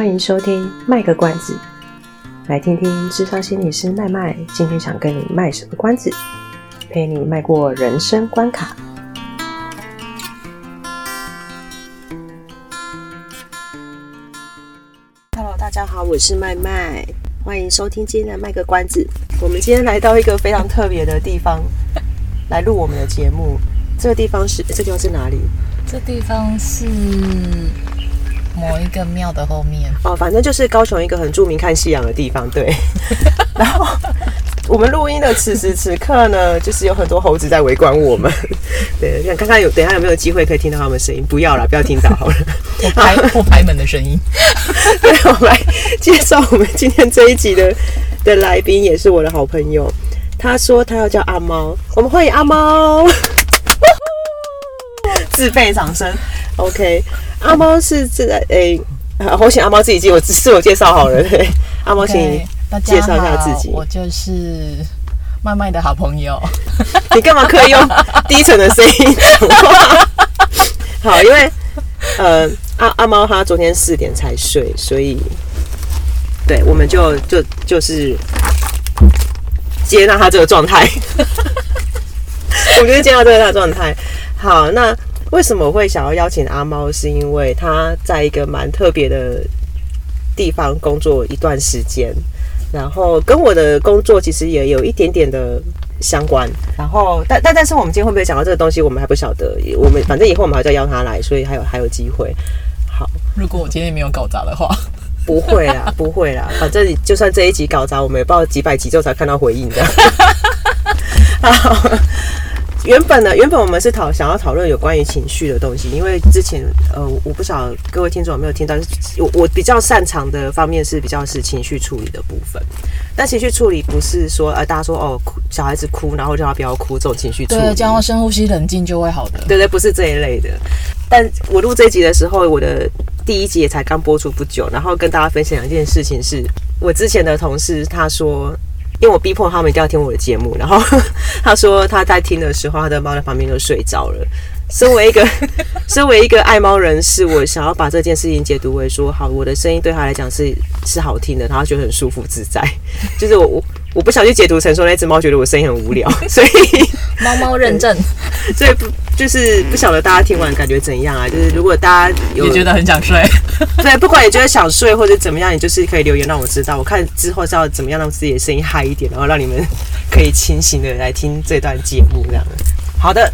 欢迎收听卖个关子，来听听智商心理师麦麦今天想跟你卖什么关子，陪你迈过人生关卡。Hello，大家好，我是麦麦，欢迎收听今天的卖个关子。我们今天来到一个非常特别的地方，来录我们的节目。这个地方是，这个地方是哪里？这地方是。某一个庙的后面哦，反正就是高雄一个很著名看夕阳的地方，对。然后我们录音的此时此刻呢，就是有很多猴子在围观我们。对，看看看有等一下有没有机会可以听到他们声音？不要了，不要听到好了。破拍我拍门的声音。对，我们来介绍我们今天这一集的的来宾，也是我的好朋友。他说他要叫阿猫，我们欢迎阿猫。自备掌声，OK。阿猫是这个诶，好险阿猫自己介我自我介绍好了。对，阿猫，请你介绍一下自己。我就是麦麦的好朋友。你干嘛可以用 低沉的声音讲话？好，因为呃，阿阿猫他昨天四点才睡，所以对，我们就就就是接纳他这个状态。我觉得接纳这个状态。好，那。为什么我会想要邀请阿猫？是因为他在一个蛮特别的地方工作一段时间，然后跟我的工作其实也有一点点的相关。然后，但但但是我们今天会不会讲到这个东西，我们还不晓得。我们反正以后我们还要邀他来，所以还有还有机会。好，如果我今天没有搞砸的话，不会啦，不会啦。反正就算这一集搞砸，我们也不知道几百集之后才看到回应的。好。原本呢，原本我们是讨想要讨论有关于情绪的东西，因为之前呃，我不晓得各位听众有没有听到，我我比较擅长的方面是比较是情绪处理的部分。但情绪处理不是说呃，大家说哦，哭小孩子哭，然后叫他不要哭这种情绪处理，对，叫他深呼吸，冷静就会好的。对对，不是这一类的。但我录这集的时候，我的第一集也才刚播出不久，然后跟大家分享一件事情，是我之前的同事他说。因为我逼迫他们一定要听我的节目，然后 他说他在听的时候，他的猫在旁边就睡着了。身为一个 身为一个爱猫人士，我想要把这件事情解读为说，好，我的声音对他来讲是是好听的，他觉得很舒服自在。就是我我我不想去解读成说那只猫觉得我声音很无聊，所以 猫猫认证，所以不就是不晓得大家听完感觉怎样啊？就是如果大家有也觉得很想睡，对，不管你觉得想睡或者怎么样，你就是可以留言让我知道，我看之后是要怎么样让自己的声音嗨一点，然后让你们可以清醒的来听这段节目这样。好的，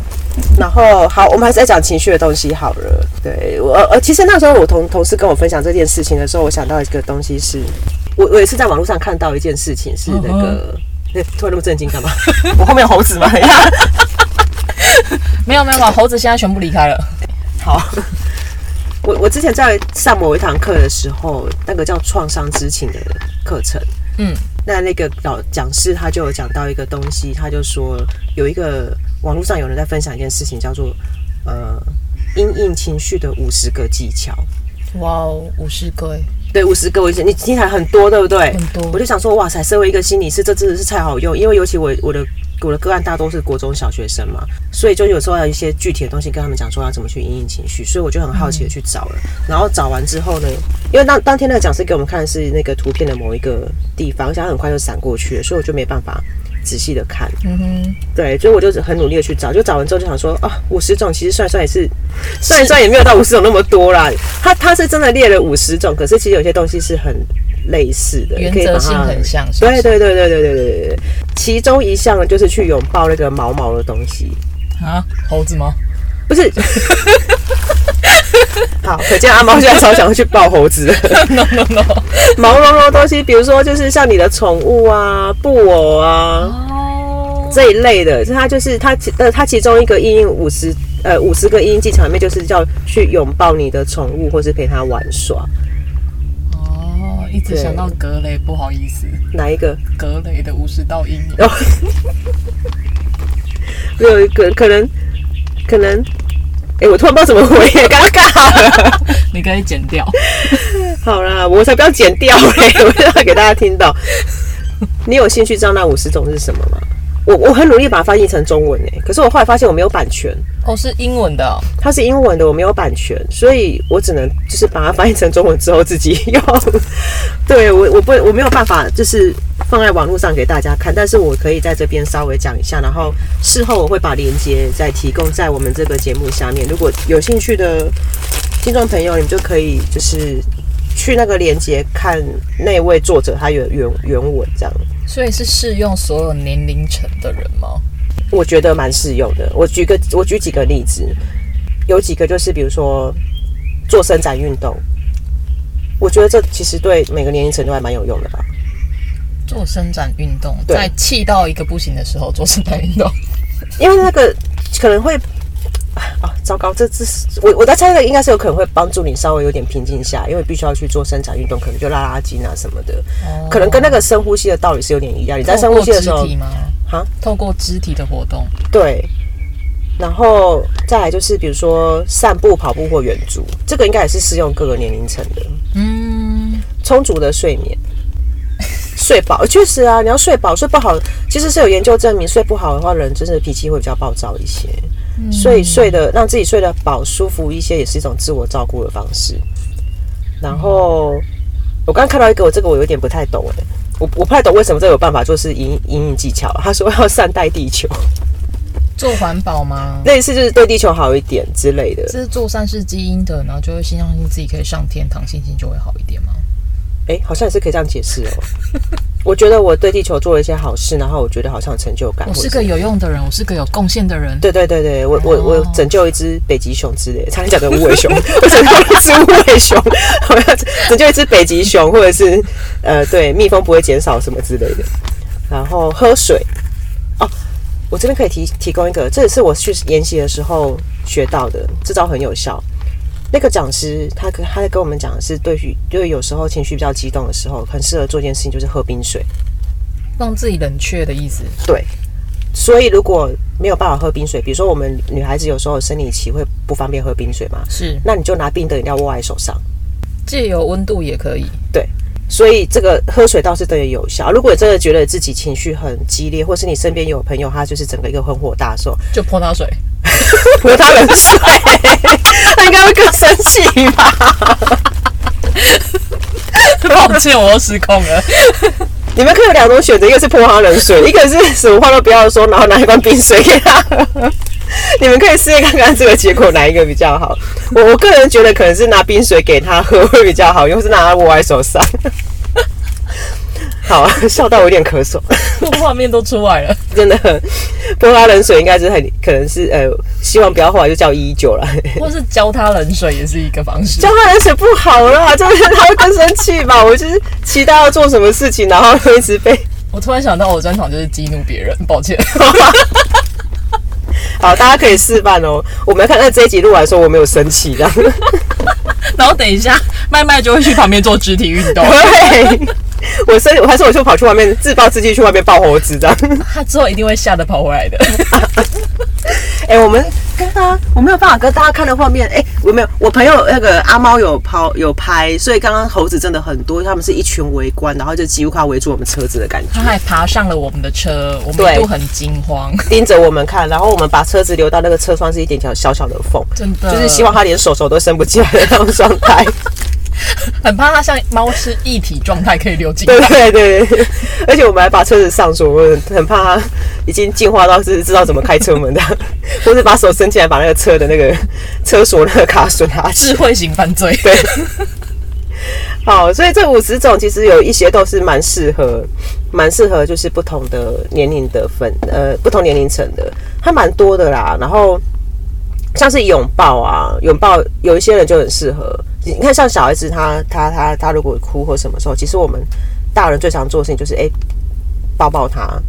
然后好，我们还是在讲情绪的东西好了。对我呃，其实那时候我同同事跟我分享这件事情的时候，我想到一个东西是，我我也是在网络上看到一件事情是那个，欸、突然那么震惊干嘛？我后面有猴子吗？没有没有，猴子现在全部离开了。好，我我之前在上某一堂课的时候，那个叫创伤知情的课程，嗯，那那个老讲师他就有讲到一个东西，他就说有一个。网络上有人在分享一件事情，叫做“呃，因应情绪的五十个技巧”。哇哦，五十个哎，对，五十个，我你听起来很多，对不对？很多。我就想说，哇塞，身为一个心理师，这真的是太好用，因为尤其我我的我的个案大多是国中小学生嘛，所以就有时候要一些具体的东西跟他们讲，说要怎么去因应情绪，所以我就很好奇的去找了。嗯、然后找完之后呢，因为当当天那个讲师给我们看的是那个图片的某一个地方，而且他很快就闪过去了，所以我就没办法。仔细的看，嗯哼，对，所以我就很努力的去找，就找完之后就想说啊，五十种其实算一算也是，算一算也没有到五十种那么多啦。他他是真的列了五十种，可是其实有些东西是很类似的，原则性很像是不是？对对对对对对对对对。其中一项就是去拥抱那个毛毛的东西啊，猴子吗？不是。好，可见阿猫现在超想要去抱猴子。no no no，毛茸茸的东西，比如说就是像你的宠物啊、布偶啊、oh. 这一类的，它就是它其呃，它其中一个因应五十呃五十个因应技巧里面，就是叫去拥抱你的宠物，或是陪它玩耍。哦，oh, 一直想到格雷，不好意思，哪一个？格雷的五十道阴影。没有一个可能，可能。哎、欸，我突然不知道怎么回，尴尬。你可以剪掉。好啦，我才不要剪掉嘞！我要给大家听到。你有兴趣知道那五十种是什么吗？我我很努力把它翻译成中文诶，可是我后来发现我没有版权哦，是英文的，哦，它是英文的，我没有版权，所以我只能就是把它翻译成中文之后自己用。对我我不我没有办法就是放在网络上给大家看，但是我可以在这边稍微讲一下，然后事后我会把链接再提供在我们这个节目下面，如果有兴趣的听众朋友，你们就可以就是去那个链接看那位作者他有原原文这样。所以是适用所有年龄层的人吗？我觉得蛮适用的。我举个，我举几个例子，有几个就是比如说做伸展运动，我觉得这其实对每个年龄层都还蛮有用的吧。做伸展运动，在气到一个不行的时候做伸展运动，因为那个可能会。啊，糟糕！这这是我我在猜的，应该是有可能会帮助你稍微有点平静下，因为必须要去做伸展运动，可能就拉拉筋啊什么的，哦、可能跟那个深呼吸的道理是有点一样。你在深呼吸的时候，哈，透过肢体的活动，对。然后再来就是比如说散步、跑步或远足，这个应该也是适用各个年龄层的。嗯，充足的睡眠，睡饱，确实啊，你要睡饱，睡不好，其实是有研究证明，睡不好的话，人真的脾气会比较暴躁一些。所以睡的让自己睡得饱舒服一些，也是一种自我照顾的方式。然后我刚刚看到一个，我这个我有点不太懂哎，我我不太懂为什么这有办法就是隐隐隐技巧。他说要善待地球，做环保吗？类似就是对地球好一点之类的。这是做善事基因的，然后就会相信自己可以上天堂，心情就会好一点吗？哎、欸，好像也是可以这样解释哦。我觉得我对地球做了一些好事，然后我觉得好像有成就感。我是个有用的人，我是个有贡献的人。对对对对，我我我拯救一只北极熊之类的，差点讲的无尾熊，我拯救一只无尾熊，我 要拯救一只北极熊，或者是呃，对，蜜蜂不会减少什么之类的。然后喝水哦，我这边可以提提供一个，这也是我去研习的时候学到的，这招很有效。那个讲师，他跟他在跟我们讲的是，对于就是有时候情绪比较激动的时候，很适合做一件事情，就是喝冰水，让自己冷却的意思。对，所以如果没有办法喝冰水，比如说我们女孩子有时候生理期会不方便喝冰水嘛，是，那你就拿冰的饮料握在手上，借由温度也可以。对，所以这个喝水倒是特别有效。如果真的觉得自己情绪很激烈，或是你身边有朋友他就是整个一个很火大的时候，就泼他水。泼他冷水，他应该会更生气吧？抱歉，我又失控了。你们可以有两种选择，一个是泼他冷水，一个是什么话都不要说，然后拿一罐冰水给他。你们可以试试看看这个结果哪一个比较好。我我个人觉得可能是拿冰水给他喝会比较好，又是拿他握在手上。好，笑到我有点咳嗽，画面都出来了，真的。泼他冷水应该是很可能是呃，希望不要后来就叫一一九了，或是浇他冷水也是一个方式。浇他冷水不好啦，这样他会更生气吧？我就是期待要做什么事情，然后一直被……我突然想到，我专场就是激怒别人，抱歉。好，大家可以示范哦。我们要看看这一集录完说我没有生气，这样。然后等一下，麦麦就会去旁边做肢体运动。对。我生，我还是我就跑去外面自暴自弃，去外面抱猴子这样。他之后一定会吓得跑回来的。哎、欸，我们跟他，我没有办法跟大家看的画面。哎、欸，我没有，我朋友那个阿猫有跑有拍，所以刚刚猴子真的很多，他们是一群围观，然后就几乎快围住我们车子的感觉。他还爬上了我们的车，我们都很惊慌，盯着我们看，然后我们把车子留到那个车窗是一点条小小的缝，真的就是希望他连手手都伸不进来的那种状态。很怕它像猫是一体状态可以溜进。对对对 对，而且我们还把车子上锁，我很怕它已经进化到是知道怎么开车门的，或是把手伸进来把那个车的那个车锁那个卡榫拿起。智慧型犯罪。对。好，所以这五十种其实有一些都是蛮适合，蛮适合就是不同的年龄的分，呃，不同年龄层的，还蛮多的啦。然后像是拥抱啊，拥抱有一些人就很适合。你看，像小孩子他他他他如果哭或什么时候，其实我们大人最常做的事情就是哎、欸、抱抱他，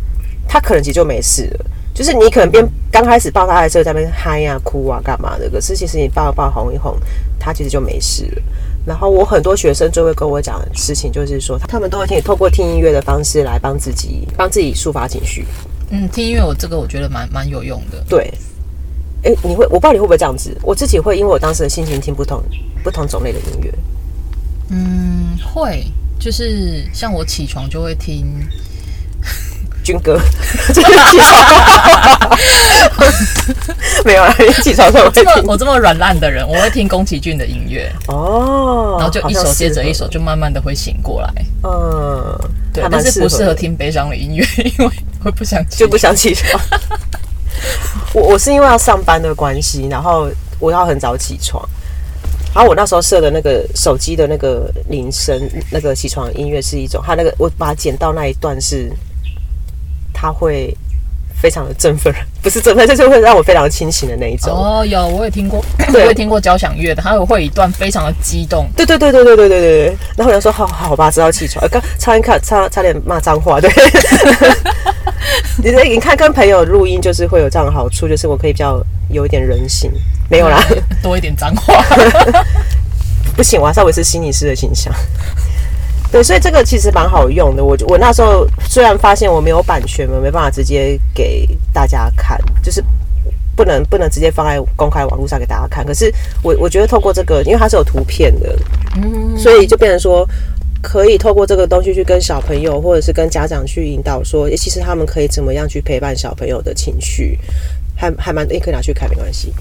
他可能其实就没事了。就是你可能边刚开始抱他的时候在那边嗨呀、哭啊干嘛的，可是其实你抱抱哄一哄，他其实就没事了。然后我很多学生就会跟我讲的事情，就是说他们都会听透过听音乐的方式来帮自己帮自己抒发情绪。嗯，听音乐我这个我觉得蛮蛮有用的。对。你会？我不知道你会不会这样子。我自己会，因为我当时的心情听不同不同种类的音乐。嗯，会，就是像我起床就会听军歌，就是起床没有啊，起床时候这么。我这么软烂的人，我会听宫崎骏的音乐哦，然后就一首接着一首，就慢慢的会醒过来。嗯，对，但是不适合听悲伤的音乐，因为会不想就不想起床。我我是因为要上班的关系，然后我要很早起床。然后我那时候设的那个手机的那个铃声，那个起床音乐是一种，它那个我把它剪到那一段是，它会非常的振奋，不是振奋，就是会让我非常清醒的那一种。哦，有，我也听过，我也听过交响乐的，它会一段非常的激动。对对对对对对对对。然后我就说好好吧，知道起床。刚差点看差差点骂脏话，对。你你看跟朋友录音就是会有这样的好处，就是我可以比较有一点人性。没有啦，多一点脏话，不行，我要稍微是心理师的形象。对，所以这个其实蛮好用的。我我那时候虽然发现我没有版权，我没办法直接给大家看，就是不能不能直接放在公开网络上给大家看。可是我我觉得透过这个，因为它是有图片的，嗯，所以就变成说可以透过这个东西去跟小朋友或者是跟家长去引导说，诶，其实他们可以怎么样去陪伴小朋友的情绪，还还蛮诶，可以拿去看没关系。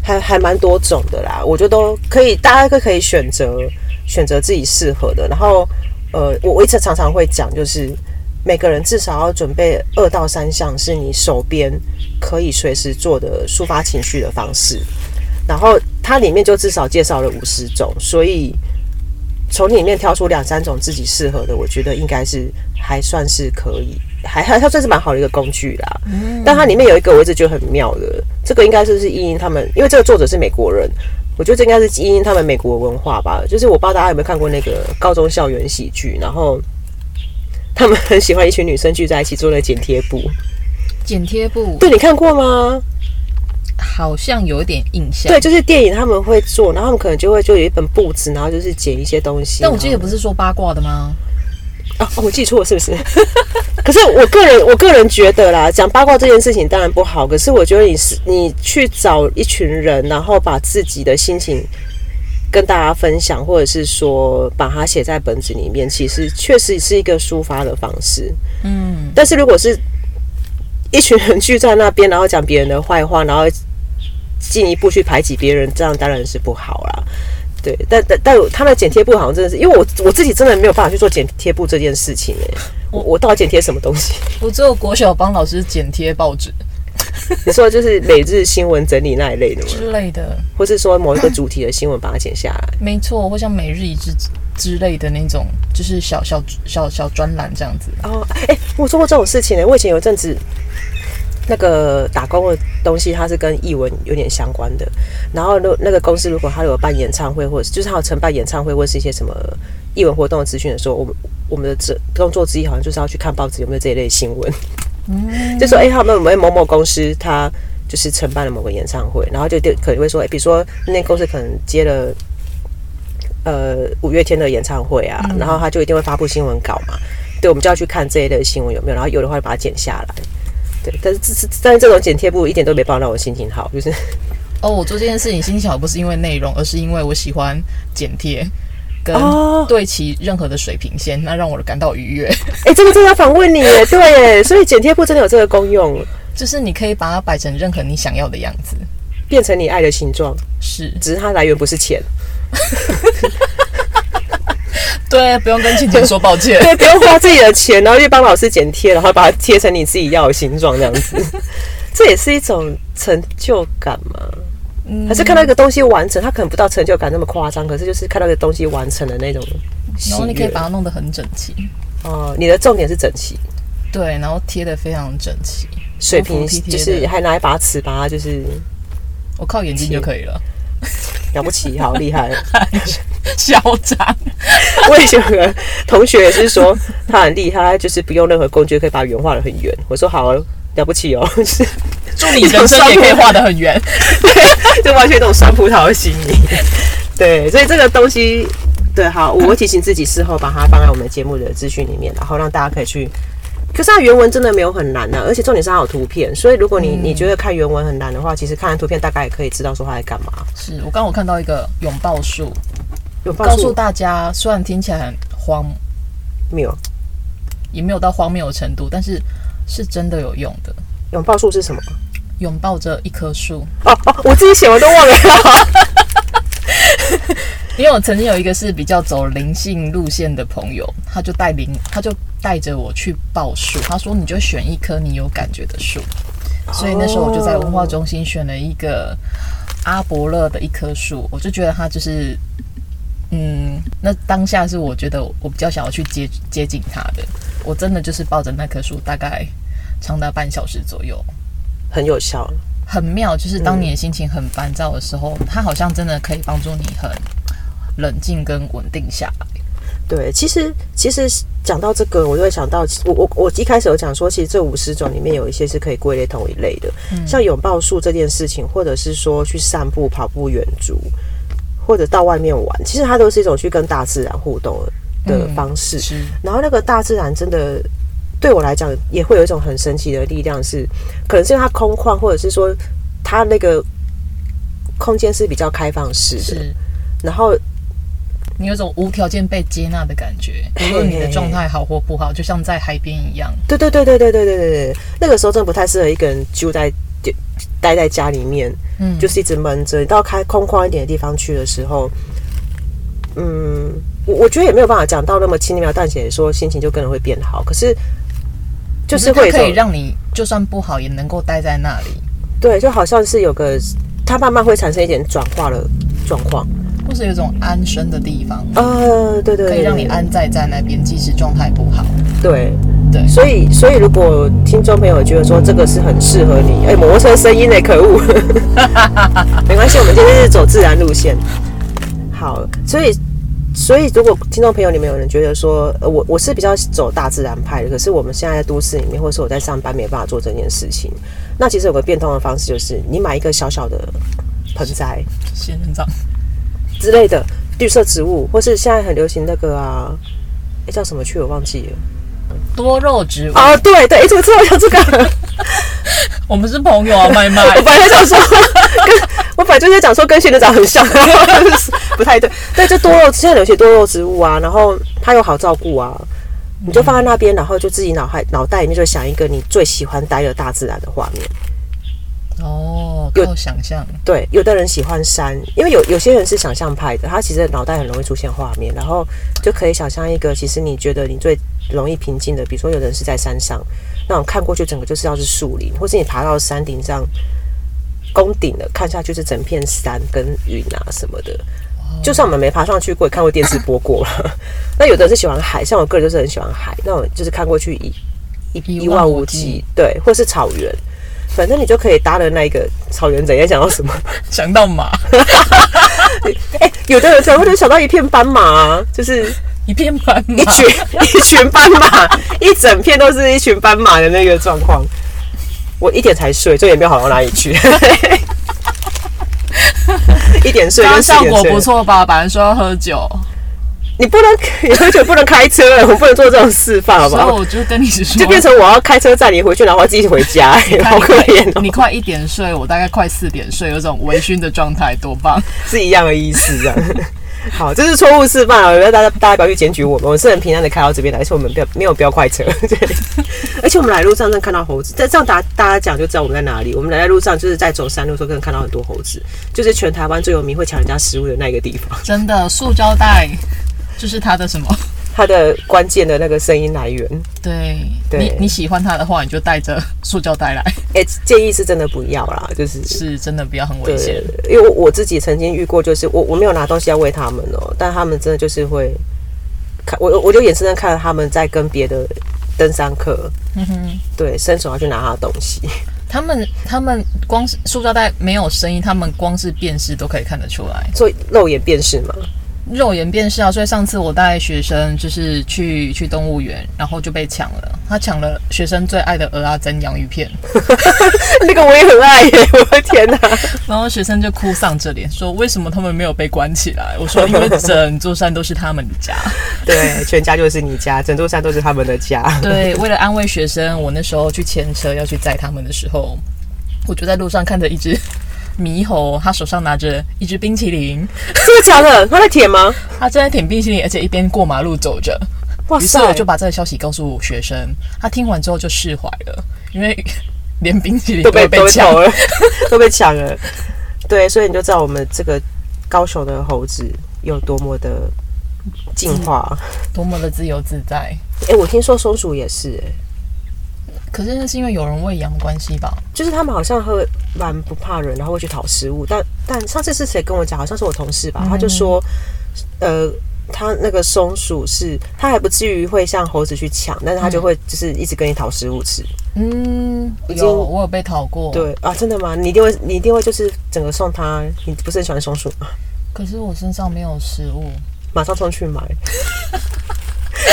还还蛮多种的啦，我觉得都可以，大家都可以选择选择自己适合的。然后，呃，我我一直常常会讲，就是每个人至少要准备二到三项是你手边可以随时做的抒发情绪的方式。然后它里面就至少介绍了五十种，所以从里面挑出两三种自己适合的，我觉得应该是还算是可以。还还它算是蛮好的一个工具啦，嗯，但它里面有一个我一直觉得很妙的，这个应该是是因应他们，因为这个作者是美国人，我觉得这应该是基因他们美国文化吧。就是我不知道大家有没有看过那个高中校园喜剧，然后 他们很喜欢一群女生聚在一起做那个剪贴布。剪贴布，对，你看过吗？好像有一点印象。对，就是电影他们会做，然后他们可能就会就有一本簿子，然后就是剪一些东西。但我记得不是说八卦的吗？啊，我记错了是不是？可是我个人，我个人觉得啦，讲八卦这件事情当然不好。可是我觉得你是你去找一群人，然后把自己的心情跟大家分享，或者是说把它写在本子里面，其实确实是一个抒发的方式。嗯，但是如果是一群人聚在那边，然后讲别人的坏话，然后进一步去排挤别人，这样当然是不好啦。对，但但但他的剪贴布好像真的是，因为我我自己真的没有办法去做剪贴布这件事情哎，我我到底剪贴什么东西？我只有国小帮老师剪贴报纸，你说就是每日新闻整理那一类的吗？之类的，或是说某一个主题的新闻把它剪下来？没错，或像每日一之之类的那种，就是小小小小专栏这样子。哦，哎，我做过这种事情呢，我以前有一阵子。那个打工的东西，它是跟艺文有点相关的。然后，那那个公司如果他有办演唱会，或者是就是他有承办演唱会，或是一些什么艺文活动的资讯的时候，我们我们的这工作之一好像就是要去看报纸有没有这一类新闻。嗯，就说哎，他们有没有某某公司，他就是承办了某个演唱会，然后就可能会说，哎，比如说那公司可能接了呃五月天的演唱会啊，然后他就一定会发布新闻稿嘛。对，我们就要去看这一类新闻有没有，然后有的话就把它剪下来。对，但是这是但是这种剪贴布一点都没办法让我心情好，就是哦，我做这件事情心情好不是因为内容，而是因为我喜欢剪贴跟对齐任何的水平线，那让我感到愉悦。哎，这个真的要访问你耶，对耶，所以剪贴布真的有这个功用，就是你可以把它摆成任何你想要的样子，变成你爱的形状，是，只是它来源不是钱。对，不用跟亲戚说抱歉。对，不用花自己的钱，然后去帮老师剪贴，然后把它贴成你自己要的形状，这样子，这也是一种成就感嘛？嗯，还是看到一个东西完成，它可能不到成就感那么夸张，可是就是看到一个东西完成的那种。然后你可以把它弄得很整齐。哦，你的重点是整齐。对，然后贴的非常整齐，水平就是还拿一把尺把它就是，我靠眼睛就可以了。了不起，好厉害，嚣张。我以前有个同学也是说他很厉害，就是不用任何工具可以把圆画得很圆。我说好了不起哦，就 是祝你人生也可以画得很圆，对，就完全那种酸葡萄的心理。对，所以这个东西，对，好，我会提醒自己事后把它放在我们节目的资讯里面，然后让大家可以去。可是它原文真的没有很难呢、啊，而且重点是它有图片，所以如果你你觉得看原文很难的话，其实看完图片大概也可以知道说它在干嘛。是我刚刚我看到一个拥抱树，有告诉大家，虽然听起来很荒谬，也没有到荒谬的程度，但是是真的有用的。拥抱树是什么？拥抱着一棵树。哦哦，我自己写我都忘了。因为我曾经有一个是比较走灵性路线的朋友，他就带灵，他就带着我去抱树。他说：“你就选一棵你有感觉的树。”所以那时候我就在文化中心选了一个阿伯勒的一棵树，我就觉得它就是，嗯，那当下是我觉得我比较想要去接接近他的。我真的就是抱着那棵树，大概长达半小时左右，很有效，很妙。就是当你的心情很烦躁的时候，它好像真的可以帮助你很。冷静跟稳定下来。对，其实其实讲到这个，我就会想到，我我我一开始有讲说，其实这五十种里面有一些是可以归类同一类的，嗯、像拥抱树这件事情，或者是说去散步、跑步、远足，或者到外面玩，其实它都是一种去跟大自然互动的方式。嗯、然后那个大自然真的对我来讲，也会有一种很神奇的力量是，是可能是因为它空旷，或者是说它那个空间是比较开放式然后。你有种无条件被接纳的感觉，无论你的状态好或不好，就像在海边一样。对对对对对对对对对，那个时候真的不太适合一个人住在就待在家里面，嗯，就是一直闷着。到开空旷一点的地方去的时候，嗯，我我觉得也没有办法讲到那么轻描淡写说心情就可能会变好，可是就是会可以让你就算不好也能够待在那里。对，就好像是有个它慢慢会产生一点转化的状况。或是有一种安身的地方，呃，对对，对，可以让你安在在那边，即使状态不好。对对，所以所以如果听众朋友觉得说这个是很适合你，哎、欸，摩托车声音呢？可恶，没关系，我们今天是走自然路线。好，所以所以如果听众朋友里面有人觉得说，呃，我我是比较走大自然派的，可是我们现在在都市里面，或者是我在上班没办法做这件事情，那其实有个变通的方式，就是你买一个小小的盆栽，仙人掌。之类的绿色植物，或是现在很流行那个啊，哎、欸，叫什么去？我忘记了。多肉植物啊，对对，你怎么知道有这个？我们是朋友啊，麦麦。我本来想说，跟我本来就在讲说跟仙人掌很像，不太对。对，就多肉，现在有些多肉植物啊，然后它又好照顾啊，你就放在那边，然后就自己脑海脑袋里面就想一个你最喜欢待的大自然的画面。哦，有想象，对，有的人喜欢山，因为有有些人是想象派的，他其实脑袋很容易出现画面，然后就可以想象一个其实你觉得你最容易平静的，比如说有的人是在山上，那种看过去整个就是要是树林，或是你爬到山顶上，攻顶了看下去是整片山跟云啊什么的，哦、就算我们没爬上去过，也看过电视播过了。那有的人是喜欢海，像我个人就是很喜欢海，那种就是看过去一一一望无际，对，或是草原。反正你就可以搭的那一个草原，怎样想到什么？想到马。哎、欸，有的人可能会想到一片斑马，啊，就是一片斑马，一群一群斑马，一整片都是一群斑马的那个状况。我一点才睡，这也没有好到哪里去。一点睡，跟效果不错吧？本来说要喝酒。你不能，你喝酒不能开车，我不能做这种示范，好不好？我就跟你说，就变成我要开车载你回去，然后自己回家，好可怜哦。你快一点睡，我大概快四点睡，有种微醺的状态，多棒！是一样的意思，这样。好，这是错误示范啊！我觉得大家大家不要去检举我们，我是很平安的开到这边来，而且我们没有没有飙快车，对。而且我们来路上能看到猴子，在这样大大家讲就知道我们在哪里。我们来在路上就是在走山路的时候，可能看到很多猴子，就是全台湾最有名会抢人家食物的那个地方。真的，塑胶袋。这是它的什么？它的关键的那个声音来源。对，对你你喜欢它的话，你就带着塑胶袋来。哎、欸，建议是真的不要啦，就是是真的不要很危险。因为我自己曾经遇过，就是我我没有拿东西要喂他们哦、喔，但他们真的就是会看我，我就眼睁睁看着他们在跟别的登山客，嗯哼，对，伸手要去拿他的东西。他们他们光是塑胶袋没有声音，他们光是辨识都可以看得出来，所以肉眼辨识嘛。肉眼辨识啊！所以上次我带学生就是去去动物园，然后就被抢了。他抢了学生最爱的鹅啊蒸洋芋片，那个我也很爱耶！我的天哪！然后学生就哭丧着脸说：“为什么他们没有被关起来？”我说：“因为整座山都是他们的家，对，全家就是你家，整座山都是他们的家。”对，为了安慰学生，我那时候去牵车要去载他们的时候，我就在路上看着一只。猕猴，他手上拿着一只冰淇淋，真的假的？他在舔吗？他正在舔冰淇淋，而且一边过马路走着。于是我就把这个消息告诉学生，他听完之后就释怀了，因为连冰淇淋都被被抢了，都被抢了。对，所以你就知道我们这个高手的猴子有多么的进化，多么的自由自在。哎，我听说松鼠也是哎。可是那是因为有人喂养的关系吧？就是他们好像会蛮不怕人，然后会去讨食物。但但上次是谁跟我讲？好像是我同事吧。嗯、他就说，呃，他那个松鼠是，他还不至于会像猴子去抢，但是他就会就是一直跟你讨食物吃。嗯，有我有被讨过。对啊，真的吗？你一定会，你一定会就是整个送他。你不是很喜欢松鼠吗？可是我身上没有食物，马上冲去买。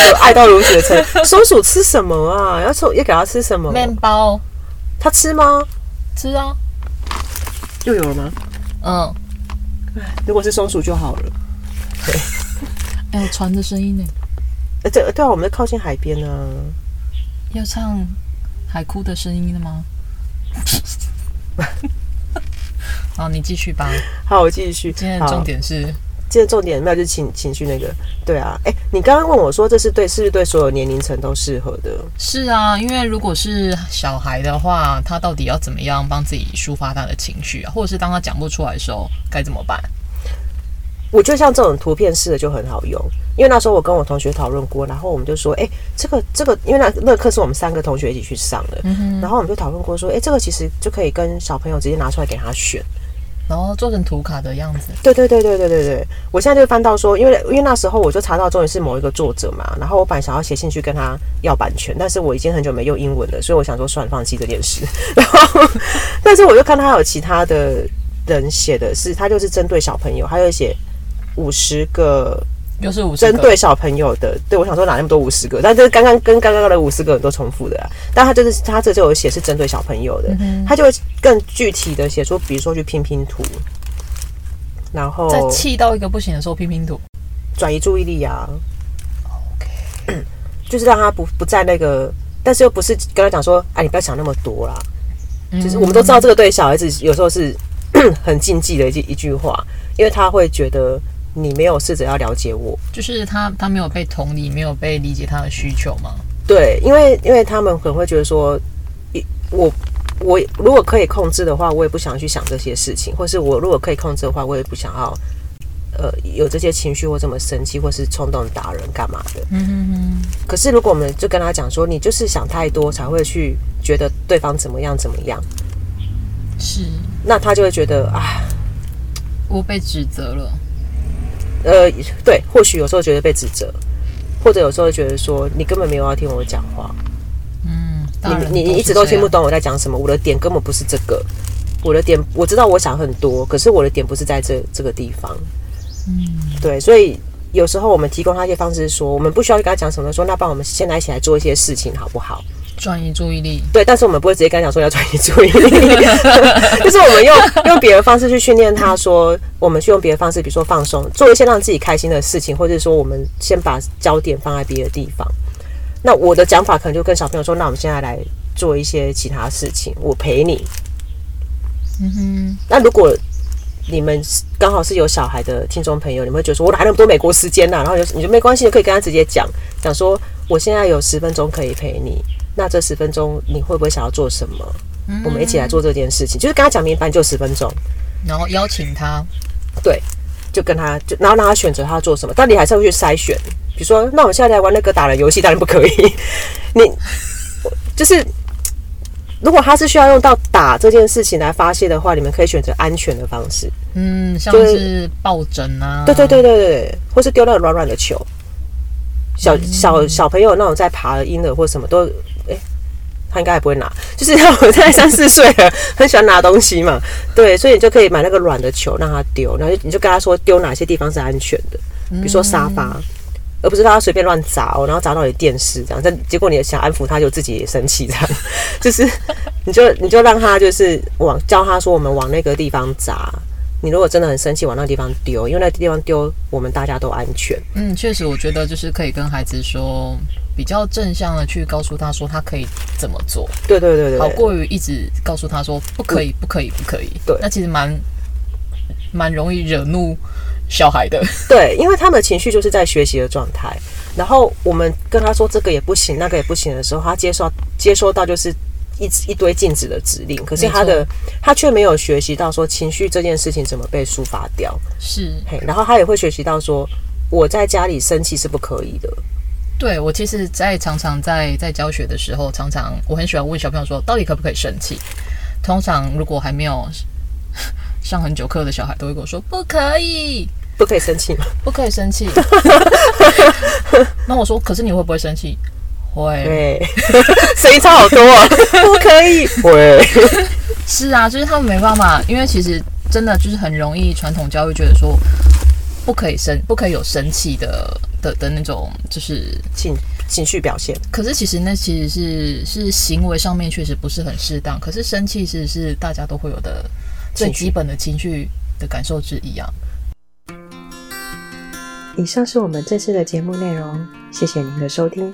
爱到如此的程，松鼠吃什么啊？要送要给它吃什么？面包，它吃吗？吃啊，又有了吗？嗯，如果是松鼠就好了。对，哎有船的声音呢。哎，对对啊，我们在靠近海边呢。要唱海哭的声音了吗？好，你继续吧。好，我继续。今天的重点是。现在重点没有，就是情情绪那个，对啊，哎、欸，你刚刚问我说，这是对，是不是对所有年龄层都适合的？是啊，因为如果是小孩的话，他到底要怎么样帮自己抒发他的情绪啊？或者是当他讲不出来的时候，该怎么办？我觉得像这种图片式的就很好用，因为那时候我跟我同学讨论过，然后我们就说，哎、欸，这个这个，因为那那课是我们三个同学一起去上的，嗯、然后我们就讨论过说，哎、欸，这个其实就可以跟小朋友直接拿出来给他选。然后做成图卡的样子。对对对对对对对，我现在就翻到说，因为因为那时候我就查到终于是某一个作者嘛，然后我本来想要写信去跟他要版权，但是我已经很久没用英文了，所以我想说算，放弃这件事。然后，但是我又看他有其他的人写的是，他就是针对小朋友，他就写五十个。又是五十针对小朋友的，对，我想说哪那么多五十个，但是刚刚跟刚刚的五十个很多重复的啊，但他就是他这就有写是针对小朋友的，嗯、他就会更具体的写出，比如说去拼拼图，然后在气到一个不行的时候拼拼图，转移注意力啊，OK，就是让他不不在那个，但是又不是跟他讲说，哎，你不要想那么多啦，就是我们都知道这个对小孩子有时候是 很禁忌的一句一句话，因为他会觉得。你没有试着要了解我，就是他，他没有被同理，没有被理解他的需求吗？对，因为因为他们可能会觉得说，我我如果可以控制的话，我也不想去想这些事情，或是我如果可以控制的话，我也不想要呃有这些情绪或这么生气，或是冲动打人干嘛的。嗯哼哼。可是如果我们就跟他讲说，你就是想太多才会去觉得对方怎么样怎么样，是，那他就会觉得啊，我被指责了。呃，对，或许有时候觉得被指责，或者有时候觉得说你根本没有要听我讲话，嗯，你你你一直都听不懂我在讲什么，我的点根本不是这个，我的点我知道我想很多，可是我的点不是在这这个地方，嗯，对，所以有时候我们提供他一些方式是说，我们不需要跟他讲什么，说那帮我们现在一起来做一些事情好不好？转移注意力，对，但是我们不会直接跟他讲说要转移注意力，就是我们用用别的方式去训练他，说我们去用别的方式，比如说放松，做一些让自己开心的事情，或者是说我们先把焦点放在别的地方。那我的讲法可能就跟小朋友说，那我们现在来做一些其他事情，我陪你。嗯哼。那如果你们刚好是有小孩的听众朋友，你们会觉得说我哪那么多美国时间呢？然后就你就没关系，你可以跟他直接讲讲说，我现在有十分钟可以陪你。那这十分钟你会不会想要做什么？嗯、我们一起来做这件事情，就是跟他讲明白，就十分钟，然后邀请他，对，就跟他就然后让他选择他要做什么，但你还是会去筛选，比如说，那我们现在来玩那个打人游戏，当然不可以。你就是如果他是需要用到打这件事情来发泄的话，你们可以选择安全的方式，嗯，像是抱枕啊，对对对对对，或是丢那个软软的球，小小小朋友那种在爬的婴儿或什么都。他应该也不会拿，就是我在三四岁了，很喜欢拿东西嘛，对，所以你就可以买那个软的球让他丢，然后你就跟他说丢哪些地方是安全的，比如说沙发，而不是让他随便乱砸哦，然后砸到你电视这样，但结果你想安抚他，就自己也生气这样，就是你就你就让他就是往教他说我们往那个地方砸，你如果真的很生气，往那个地方丢，因为那个地方丢我们大家都安全。嗯，确实，我觉得就是可以跟孩子说。比较正向的去告诉他说他可以怎么做，对对对对，好过于一直告诉他说不可以不可以不可以，对，那其实蛮蛮容易惹怒小孩的，对，因为他们的情绪就是在学习的状态，然后我们跟他说这个也不行，那个也不行的时候，他接受接收到就是一一堆禁止的指令，可是他的他却没有学习到说情绪这件事情怎么被抒发掉。是，嘿，然后他也会学习到说我在家里生气是不可以的。对，我其实，在常常在在教学的时候，常常我很喜欢问小朋友说，到底可不可以生气？通常如果还没有上很久课的小孩，都会跟我说不可以，不可以生气吗？不可以生气。那我说，可是你会不会生气？会，声音差好多啊！不可以，会。是啊，就是他们没办法，因为其实真的就是很容易传统教育觉得说。不可以生，不可以有生气的的的那种，就是情情绪表现。可是其实那其实是是行为上面确实不是很适当。可是生气其实是大家都会有的最基本的情绪的感受之一啊。以上是我们这次的节目内容，谢谢您的收听。